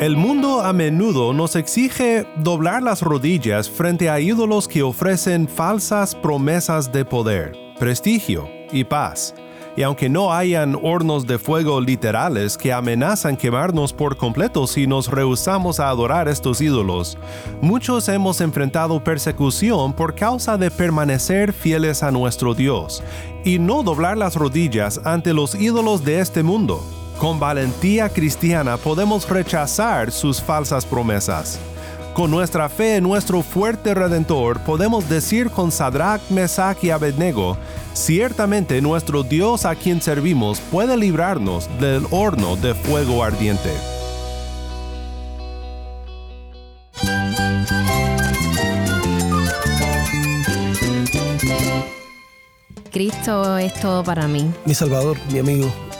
El mundo a menudo nos exige doblar las rodillas frente a ídolos que ofrecen falsas promesas de poder, prestigio y paz. Y aunque no hayan hornos de fuego literales que amenazan quemarnos por completo si nos rehusamos a adorar estos ídolos, muchos hemos enfrentado persecución por causa de permanecer fieles a nuestro Dios y no doblar las rodillas ante los ídolos de este mundo. Con valentía cristiana podemos rechazar sus falsas promesas. Con nuestra fe en nuestro fuerte Redentor podemos decir con Sadrach, Mesach y Abednego, ciertamente nuestro Dios a quien servimos puede librarnos del horno de fuego ardiente. Cristo es todo para mí. Mi Salvador, mi amigo,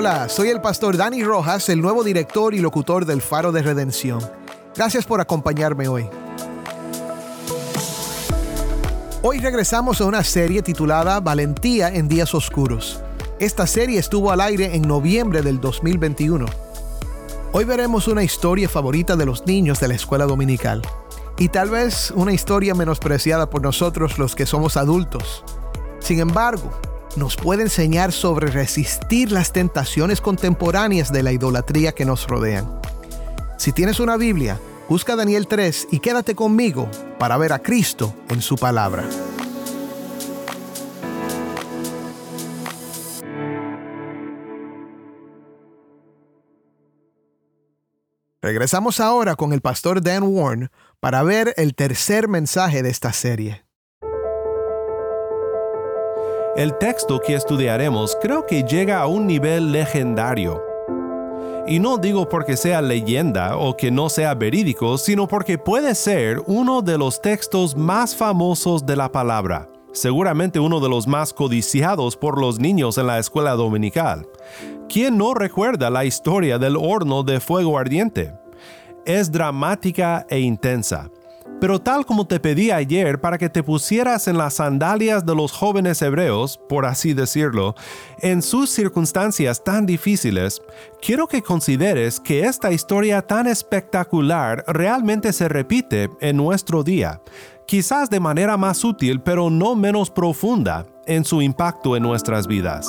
Hola, soy el pastor Dani Rojas, el nuevo director y locutor del Faro de Redención. Gracias por acompañarme hoy. Hoy regresamos a una serie titulada Valentía en Días Oscuros. Esta serie estuvo al aire en noviembre del 2021. Hoy veremos una historia favorita de los niños de la escuela dominical y tal vez una historia menospreciada por nosotros los que somos adultos. Sin embargo, nos puede enseñar sobre resistir las tentaciones contemporáneas de la idolatría que nos rodean. Si tienes una Biblia, busca Daniel 3 y quédate conmigo para ver a Cristo en su palabra. Regresamos ahora con el pastor Dan Warren para ver el tercer mensaje de esta serie. El texto que estudiaremos creo que llega a un nivel legendario. Y no digo porque sea leyenda o que no sea verídico, sino porque puede ser uno de los textos más famosos de la palabra, seguramente uno de los más codiciados por los niños en la escuela dominical. ¿Quién no recuerda la historia del horno de fuego ardiente? Es dramática e intensa pero tal como te pedí ayer para que te pusieras en las sandalias de los jóvenes hebreos, por así decirlo, en sus circunstancias tan difíciles, quiero que consideres que esta historia tan espectacular realmente se repite en nuestro día, quizás de manera más útil pero no menos profunda en su impacto en nuestras vidas.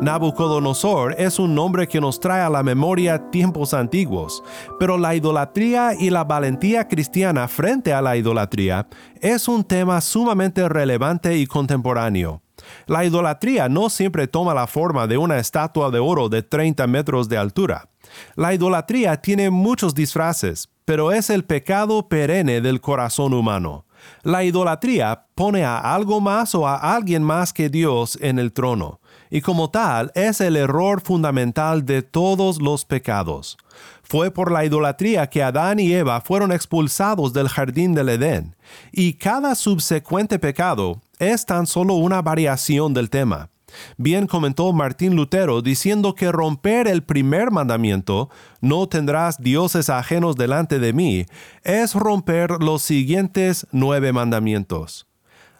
Nabucodonosor es un nombre que nos trae a la memoria tiempos antiguos, pero la idolatría y la valentía cristiana frente a la idolatría es un tema sumamente relevante y contemporáneo. La idolatría no siempre toma la forma de una estatua de oro de 30 metros de altura. La idolatría tiene muchos disfraces, pero es el pecado perenne del corazón humano. La idolatría pone a algo más o a alguien más que Dios en el trono y como tal es el error fundamental de todos los pecados. Fue por la idolatría que Adán y Eva fueron expulsados del jardín del Edén, y cada subsecuente pecado es tan solo una variación del tema. Bien comentó Martín Lutero diciendo que romper el primer mandamiento, no tendrás dioses ajenos delante de mí, es romper los siguientes nueve mandamientos.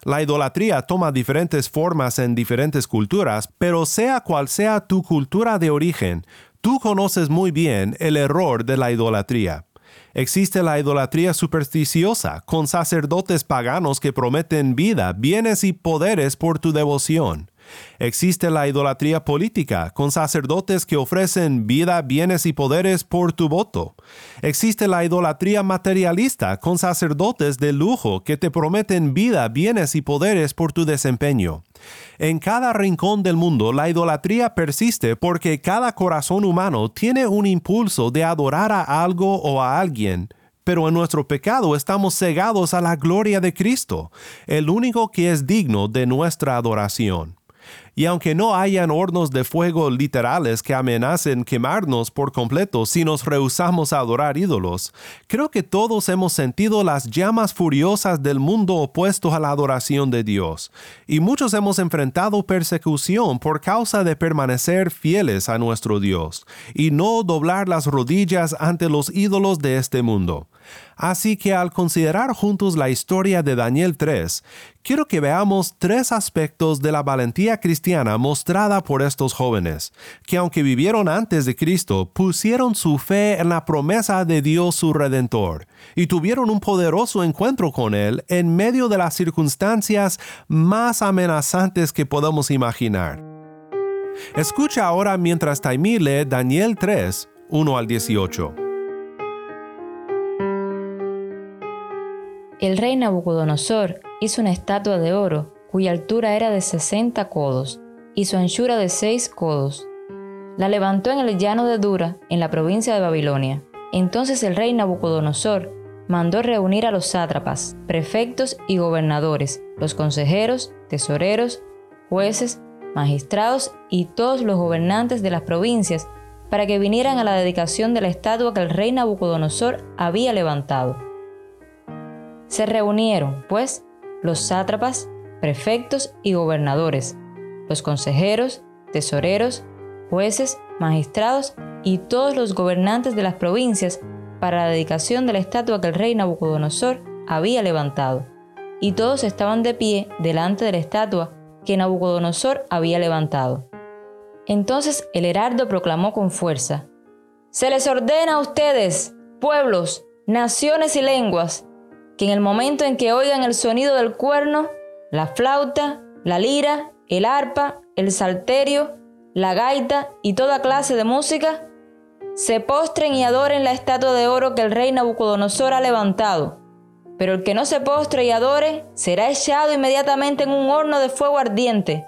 La idolatría toma diferentes formas en diferentes culturas, pero sea cual sea tu cultura de origen, tú conoces muy bien el error de la idolatría. Existe la idolatría supersticiosa, con sacerdotes paganos que prometen vida, bienes y poderes por tu devoción. Existe la idolatría política, con sacerdotes que ofrecen vida, bienes y poderes por tu voto. Existe la idolatría materialista, con sacerdotes de lujo que te prometen vida, bienes y poderes por tu desempeño. En cada rincón del mundo la idolatría persiste porque cada corazón humano tiene un impulso de adorar a algo o a alguien pero en nuestro pecado estamos cegados a la gloria de Cristo, el único que es digno de nuestra adoración. Y aunque no hayan hornos de fuego literales que amenacen quemarnos por completo si nos rehusamos a adorar ídolos, creo que todos hemos sentido las llamas furiosas del mundo opuesto a la adoración de Dios, y muchos hemos enfrentado persecución por causa de permanecer fieles a nuestro Dios, y no doblar las rodillas ante los ídolos de este mundo. Así que al considerar juntos la historia de Daniel 3, quiero que veamos tres aspectos de la valentía cristiana mostrada por estos jóvenes, que aunque vivieron antes de Cristo, pusieron su fe en la promesa de Dios su Redentor, y tuvieron un poderoso encuentro con Él en medio de las circunstancias más amenazantes que podamos imaginar. Escucha ahora mientras Taimí lee Daniel 3, 1 al 18. El rey Nabucodonosor hizo una estatua de oro cuya altura era de 60 codos y su anchura de 6 codos. La levantó en el llano de Dura, en la provincia de Babilonia. Entonces el rey Nabucodonosor mandó reunir a los sátrapas, prefectos y gobernadores, los consejeros, tesoreros, jueces, magistrados y todos los gobernantes de las provincias para que vinieran a la dedicación de la estatua que el rey Nabucodonosor había levantado. Se reunieron, pues, los sátrapas, prefectos y gobernadores, los consejeros, tesoreros, jueces, magistrados y todos los gobernantes de las provincias para la dedicación de la estatua que el rey Nabucodonosor había levantado. Y todos estaban de pie delante de la estatua que Nabucodonosor había levantado. Entonces el heraldo proclamó con fuerza, Se les ordena a ustedes, pueblos, naciones y lenguas, que en el momento en que oigan el sonido del cuerno, la flauta, la lira, el arpa, el salterio, la gaita y toda clase de música, se postren y adoren la estatua de oro que el rey Nabucodonosor ha levantado. Pero el que no se postre y adore será echado inmediatamente en un horno de fuego ardiente.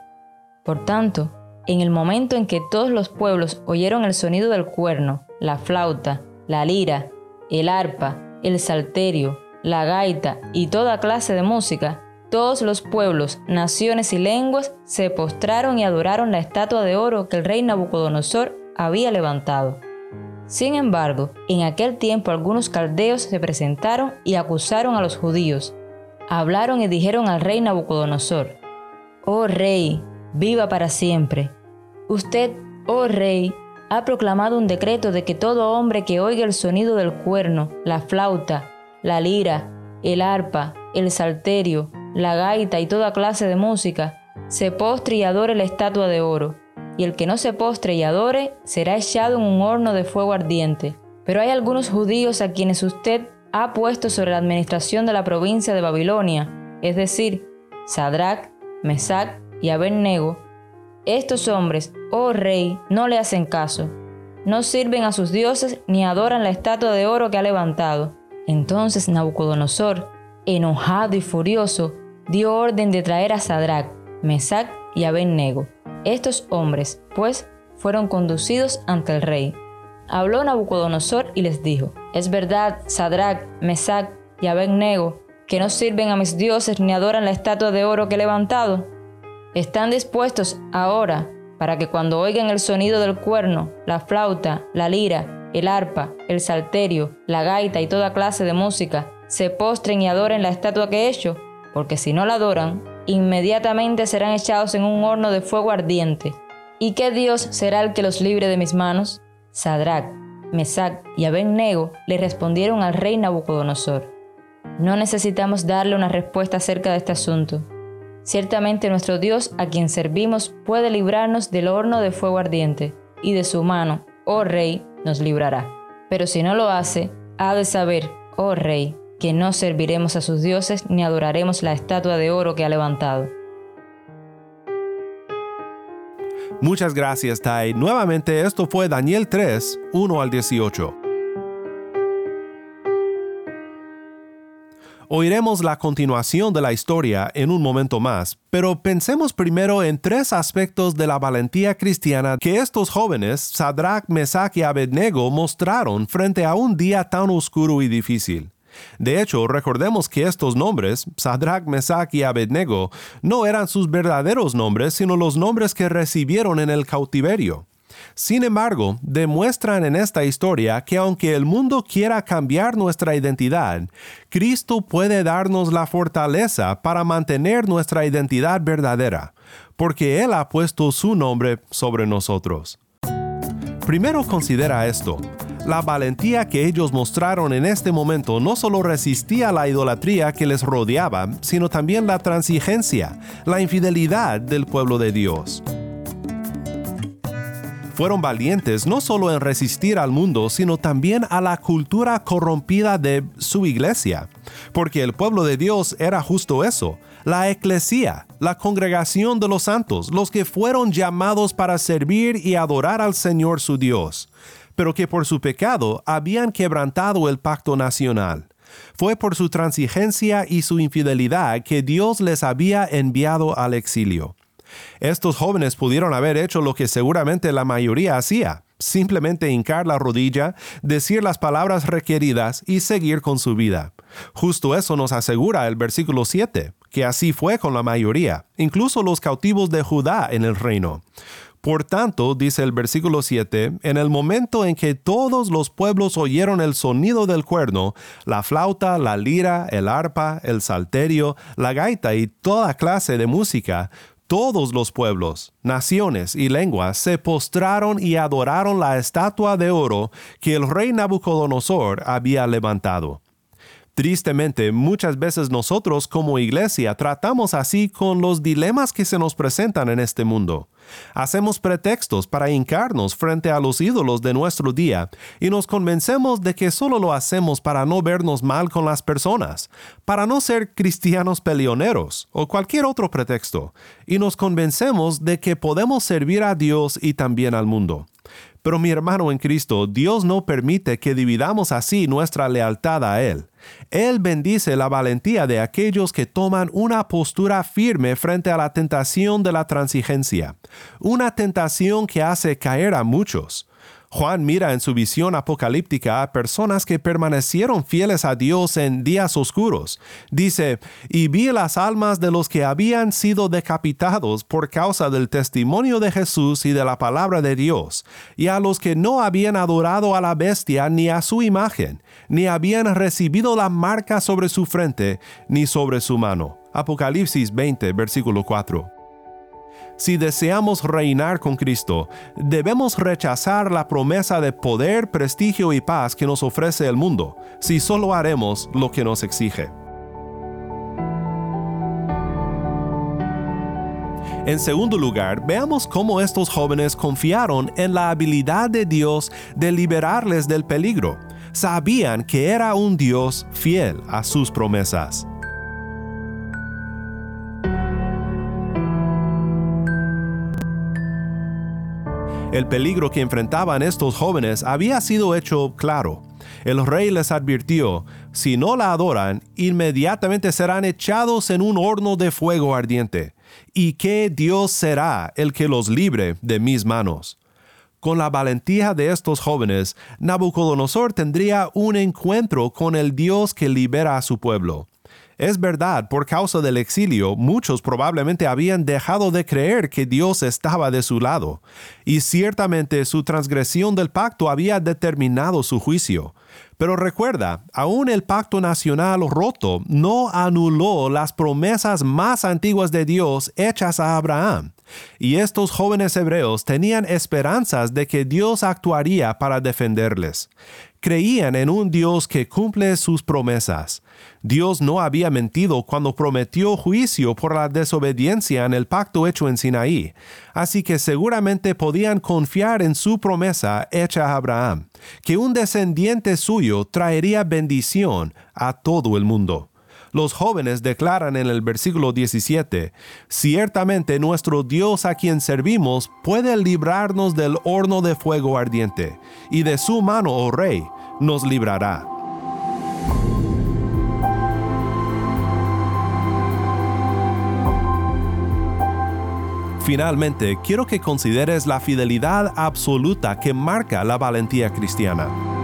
Por tanto, en el momento en que todos los pueblos oyeron el sonido del cuerno, la flauta, la lira, el arpa, el salterio, la gaita y toda clase de música, todos los pueblos, naciones y lenguas se postraron y adoraron la estatua de oro que el rey Nabucodonosor había levantado. Sin embargo, en aquel tiempo algunos caldeos se presentaron y acusaron a los judíos. Hablaron y dijeron al rey Nabucodonosor, Oh rey, viva para siempre. Usted, oh rey, ha proclamado un decreto de que todo hombre que oiga el sonido del cuerno, la flauta, la lira, el arpa, el salterio, la gaita y toda clase de música, se postre y adore la estatua de oro, y el que no se postre y adore será echado en un horno de fuego ardiente. Pero hay algunos judíos a quienes usted ha puesto sobre la administración de la provincia de Babilonia, es decir, Sadrach, Mesach y Abednego. Estos hombres, oh rey, no le hacen caso, no sirven a sus dioses ni adoran la estatua de oro que ha levantado. Entonces Nabucodonosor, enojado y furioso, dio orden de traer a Sadrach, Mesach y Abednego. Estos hombres, pues, fueron conducidos ante el rey. Habló Nabucodonosor y les dijo: Es verdad, Sadrach, Mesach y Abednego, que no sirven a mis dioses ni adoran la estatua de oro que he levantado. Están dispuestos ahora para que cuando oigan el sonido del cuerno, la flauta, la lira el arpa, el salterio, la gaita y toda clase de música, se postren y adoren la estatua que he hecho, porque si no la adoran, inmediatamente serán echados en un horno de fuego ardiente. ¿Y qué Dios será el que los libre de mis manos? Sadrach, Mesach y Abednego le respondieron al rey Nabucodonosor. No necesitamos darle una respuesta acerca de este asunto. Ciertamente nuestro Dios a quien servimos puede librarnos del horno de fuego ardiente, y de su mano, oh rey, nos librará. Pero si no lo hace, ha de saber, oh rey, que no serviremos a sus dioses ni adoraremos la estatua de oro que ha levantado. Muchas gracias, Tai. Nuevamente, esto fue Daniel 3, 1 al 18. Oiremos la continuación de la historia en un momento más, pero pensemos primero en tres aspectos de la valentía cristiana que estos jóvenes, Sadrach, Mesach y Abednego, mostraron frente a un día tan oscuro y difícil. De hecho, recordemos que estos nombres, Sadrach, Mesach y Abednego, no eran sus verdaderos nombres, sino los nombres que recibieron en el cautiverio. Sin embargo, demuestran en esta historia que aunque el mundo quiera cambiar nuestra identidad, Cristo puede darnos la fortaleza para mantener nuestra identidad verdadera, porque Él ha puesto su nombre sobre nosotros. Primero considera esto. La valentía que ellos mostraron en este momento no solo resistía la idolatría que les rodeaba, sino también la transigencia, la infidelidad del pueblo de Dios fueron valientes no solo en resistir al mundo, sino también a la cultura corrompida de su iglesia, porque el pueblo de Dios era justo eso, la eclesía, la congregación de los santos, los que fueron llamados para servir y adorar al Señor su Dios, pero que por su pecado habían quebrantado el pacto nacional. Fue por su transigencia y su infidelidad que Dios les había enviado al exilio. Estos jóvenes pudieron haber hecho lo que seguramente la mayoría hacía, simplemente hincar la rodilla, decir las palabras requeridas y seguir con su vida. Justo eso nos asegura el versículo 7, que así fue con la mayoría, incluso los cautivos de Judá en el reino. Por tanto, dice el versículo 7, en el momento en que todos los pueblos oyeron el sonido del cuerno, la flauta, la lira, el arpa, el salterio, la gaita y toda clase de música, todos los pueblos, naciones y lenguas se postraron y adoraron la estatua de oro que el rey Nabucodonosor había levantado. Tristemente, muchas veces nosotros como iglesia tratamos así con los dilemas que se nos presentan en este mundo. Hacemos pretextos para hincarnos frente a los ídolos de nuestro día y nos convencemos de que solo lo hacemos para no vernos mal con las personas, para no ser cristianos peleoneros o cualquier otro pretexto, y nos convencemos de que podemos servir a Dios y también al mundo. Pero mi hermano en Cristo, Dios no permite que dividamos así nuestra lealtad a Él. Él bendice la valentía de aquellos que toman una postura firme frente a la tentación de la transigencia, una tentación que hace caer a muchos. Juan mira en su visión apocalíptica a personas que permanecieron fieles a Dios en días oscuros. Dice, y vi las almas de los que habían sido decapitados por causa del testimonio de Jesús y de la palabra de Dios, y a los que no habían adorado a la bestia ni a su imagen, ni habían recibido la marca sobre su frente ni sobre su mano. Apocalipsis 20, versículo 4. Si deseamos reinar con Cristo, debemos rechazar la promesa de poder, prestigio y paz que nos ofrece el mundo, si solo haremos lo que nos exige. En segundo lugar, veamos cómo estos jóvenes confiaron en la habilidad de Dios de liberarles del peligro. Sabían que era un Dios fiel a sus promesas. El peligro que enfrentaban estos jóvenes había sido hecho claro. El rey les advirtió, si no la adoran, inmediatamente serán echados en un horno de fuego ardiente, y que Dios será el que los libre de mis manos. Con la valentía de estos jóvenes, Nabucodonosor tendría un encuentro con el Dios que libera a su pueblo. Es verdad, por causa del exilio, muchos probablemente habían dejado de creer que Dios estaba de su lado, y ciertamente su transgresión del pacto había determinado su juicio. Pero recuerda, aún el pacto nacional roto no anuló las promesas más antiguas de Dios hechas a Abraham. Y estos jóvenes hebreos tenían esperanzas de que Dios actuaría para defenderles. Creían en un Dios que cumple sus promesas. Dios no había mentido cuando prometió juicio por la desobediencia en el pacto hecho en Sinaí, así que seguramente podían confiar en su promesa hecha a Abraham, que un descendiente suyo traería bendición a todo el mundo los jóvenes declaran en el versículo 17, Ciertamente nuestro Dios a quien servimos puede librarnos del horno de fuego ardiente, y de su mano, oh rey, nos librará. Finalmente, quiero que consideres la fidelidad absoluta que marca la valentía cristiana.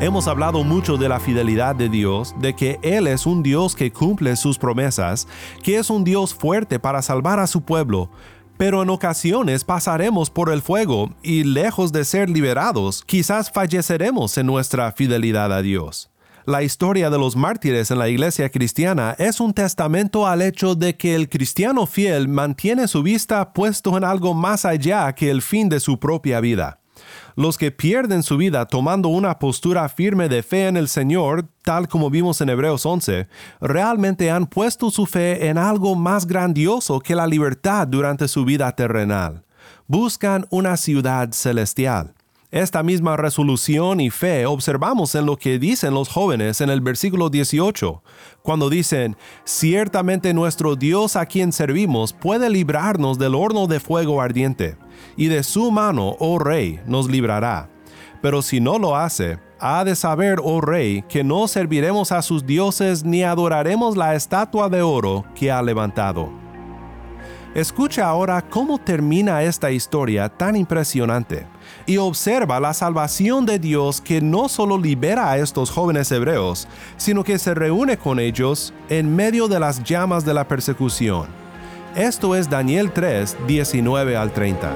Hemos hablado mucho de la fidelidad de Dios, de que Él es un Dios que cumple sus promesas, que es un Dios fuerte para salvar a su pueblo, pero en ocasiones pasaremos por el fuego y lejos de ser liberados, quizás falleceremos en nuestra fidelidad a Dios. La historia de los mártires en la iglesia cristiana es un testamento al hecho de que el cristiano fiel mantiene su vista puesto en algo más allá que el fin de su propia vida. Los que pierden su vida tomando una postura firme de fe en el Señor, tal como vimos en Hebreos 11, realmente han puesto su fe en algo más grandioso que la libertad durante su vida terrenal. Buscan una ciudad celestial. Esta misma resolución y fe observamos en lo que dicen los jóvenes en el versículo 18, cuando dicen, ciertamente nuestro Dios a quien servimos puede librarnos del horno de fuego ardiente y de su mano, oh rey, nos librará. Pero si no lo hace, ha de saber, oh rey, que no serviremos a sus dioses ni adoraremos la estatua de oro que ha levantado. Escucha ahora cómo termina esta historia tan impresionante y observa la salvación de Dios que no solo libera a estos jóvenes hebreos, sino que se reúne con ellos en medio de las llamas de la persecución. Esto es Daniel 3, 19 al 30.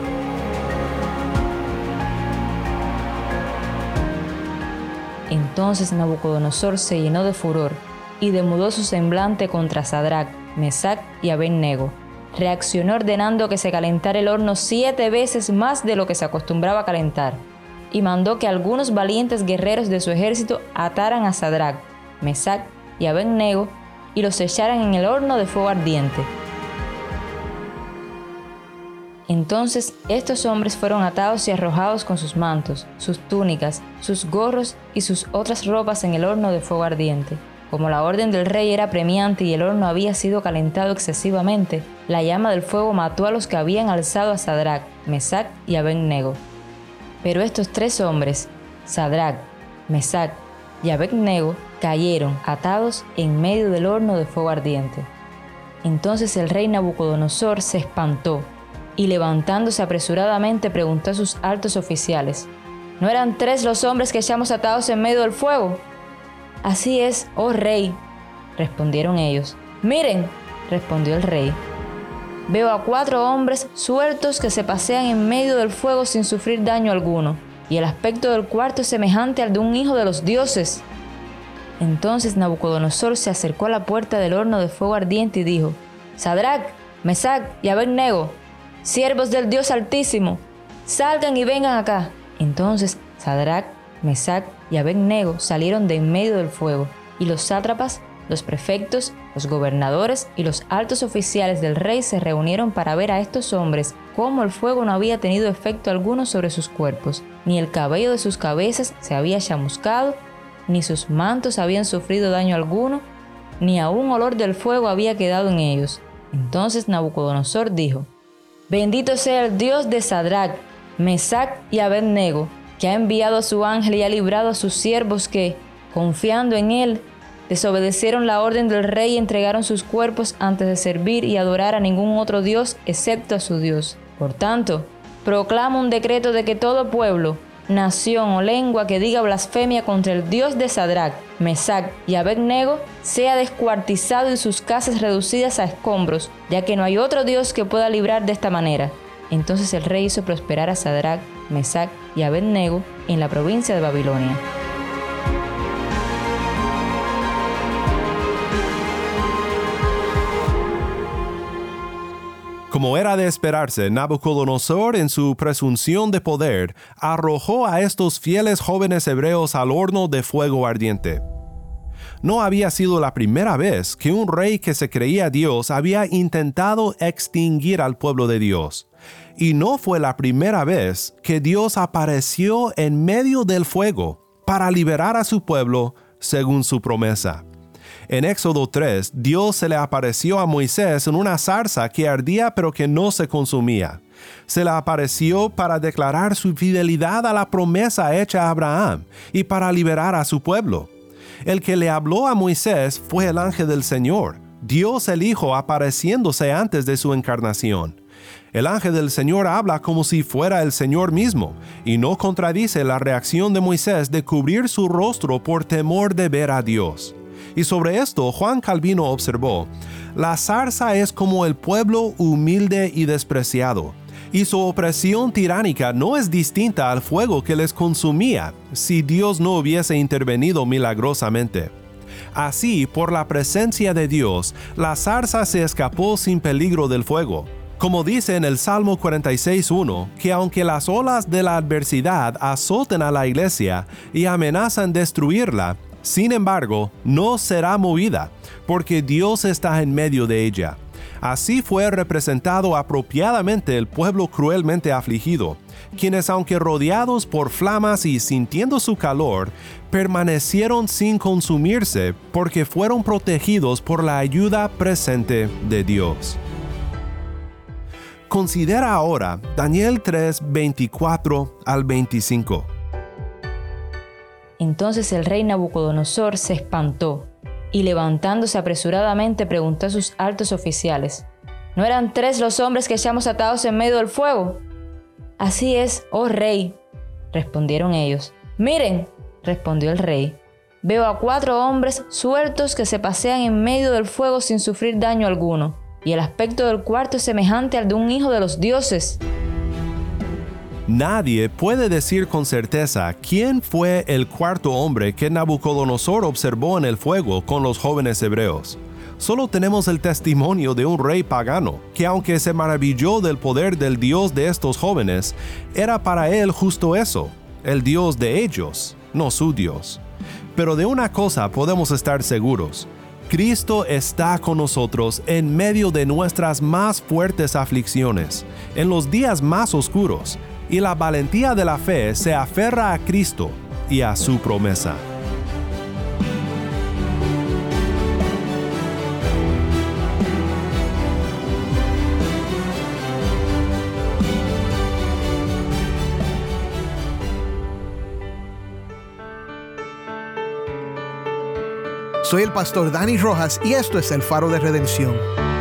Entonces Nabucodonosor se llenó de furor y demudó su semblante contra Sadrach, Mesach y Abednego. Reaccionó ordenando que se calentara el horno siete veces más de lo que se acostumbraba a calentar, y mandó que algunos valientes guerreros de su ejército ataran a Sadrach, Mesach y Abednego y los echaran en el horno de fuego ardiente. Entonces estos hombres fueron atados y arrojados con sus mantos, sus túnicas, sus gorros y sus otras ropas en el horno de fuego ardiente. Como la orden del rey era premiante y el horno había sido calentado excesivamente, la llama del fuego mató a los que habían alzado a Sadrach, Mesach y Abednego. Pero estos tres hombres, Sadrach, Mesach y Abednego, cayeron atados en medio del horno de fuego ardiente. Entonces el rey Nabucodonosor se espantó y levantándose apresuradamente preguntó a sus altos oficiales, ¿no eran tres los hombres que echamos atados en medio del fuego? Así es, oh rey, respondieron ellos. Miren, respondió el rey, veo a cuatro hombres sueltos que se pasean en medio del fuego sin sufrir daño alguno, y el aspecto del cuarto es semejante al de un hijo de los dioses. Entonces Nabucodonosor se acercó a la puerta del horno de fuego ardiente y dijo, Sadrach, Mesach y Abednego, siervos del Dios Altísimo, salgan y vengan acá. Entonces Sadrach, Mesach y Abednego salieron de en medio del fuego, y los sátrapas, los prefectos, los gobernadores y los altos oficiales del rey se reunieron para ver a estos hombres cómo el fuego no había tenido efecto alguno sobre sus cuerpos, ni el cabello de sus cabezas se había chamuscado, ni sus mantos habían sufrido daño alguno, ni aún olor del fuego había quedado en ellos. Entonces Nabucodonosor dijo, Bendito sea el Dios de Sadrach, Mesach y Abednego, que ha enviado a su ángel y ha librado a sus siervos que, confiando en él, desobedecieron la orden del rey y entregaron sus cuerpos antes de servir y adorar a ningún otro Dios excepto a su Dios. Por tanto, proclamo un decreto de que todo pueblo, nación o lengua que diga blasfemia contra el Dios de Sadrach, Mesach y Abednego sea descuartizado y sus casas reducidas a escombros, ya que no hay otro Dios que pueda librar de esta manera. Entonces el rey hizo prosperar a Sadrach, Mesach y Abednego en la provincia de Babilonia. Como era de esperarse, Nabucodonosor, en su presunción de poder, arrojó a estos fieles jóvenes hebreos al horno de fuego ardiente. No había sido la primera vez que un rey que se creía Dios había intentado extinguir al pueblo de Dios. Y no fue la primera vez que Dios apareció en medio del fuego para liberar a su pueblo según su promesa. En Éxodo 3, Dios se le apareció a Moisés en una zarza que ardía pero que no se consumía. Se le apareció para declarar su fidelidad a la promesa hecha a Abraham y para liberar a su pueblo. El que le habló a Moisés fue el ángel del Señor, Dios el Hijo apareciéndose antes de su encarnación. El ángel del Señor habla como si fuera el Señor mismo, y no contradice la reacción de Moisés de cubrir su rostro por temor de ver a Dios. Y sobre esto Juan Calvino observó, la zarza es como el pueblo humilde y despreciado, y su opresión tiránica no es distinta al fuego que les consumía si Dios no hubiese intervenido milagrosamente. Así, por la presencia de Dios, la zarza se escapó sin peligro del fuego. Como dice en el Salmo 46.1, que aunque las olas de la adversidad azoten a la iglesia y amenazan destruirla, sin embargo, no será movida, porque Dios está en medio de ella. Así fue representado apropiadamente el pueblo cruelmente afligido, quienes aunque rodeados por flamas y sintiendo su calor, permanecieron sin consumirse porque fueron protegidos por la ayuda presente de Dios. Considera ahora Daniel 3, 24 al 25. Entonces el rey Nabucodonosor se espantó y levantándose apresuradamente preguntó a sus altos oficiales, ¿no eran tres los hombres que echamos atados en medio del fuego? Así es, oh rey, respondieron ellos. Miren, respondió el rey, veo a cuatro hombres sueltos que se pasean en medio del fuego sin sufrir daño alguno, y el aspecto del cuarto es semejante al de un hijo de los dioses. Nadie puede decir con certeza quién fue el cuarto hombre que Nabucodonosor observó en el fuego con los jóvenes hebreos. Solo tenemos el testimonio de un rey pagano, que aunque se maravilló del poder del Dios de estos jóvenes, era para él justo eso, el Dios de ellos, no su Dios. Pero de una cosa podemos estar seguros, Cristo está con nosotros en medio de nuestras más fuertes aflicciones, en los días más oscuros, y la valentía de la fe se aferra a Cristo y a su promesa. Soy el pastor Dani Rojas y esto es el faro de redención.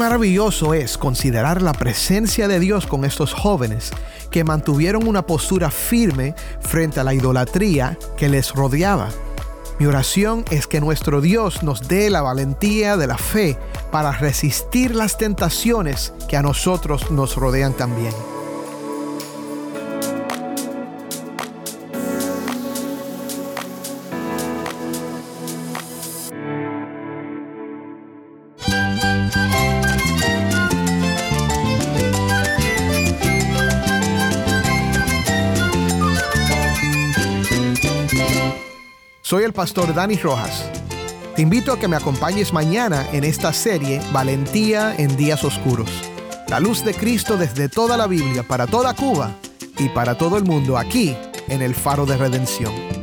Maravilloso es considerar la presencia de Dios con estos jóvenes que mantuvieron una postura firme frente a la idolatría que les rodeaba. Mi oración es que nuestro Dios nos dé la valentía de la fe para resistir las tentaciones que a nosotros nos rodean también. Pastor Dani Rojas. Te invito a que me acompañes mañana en esta serie Valentía en Días Oscuros. La luz de Cristo desde toda la Biblia, para toda Cuba y para todo el mundo aquí en el Faro de Redención.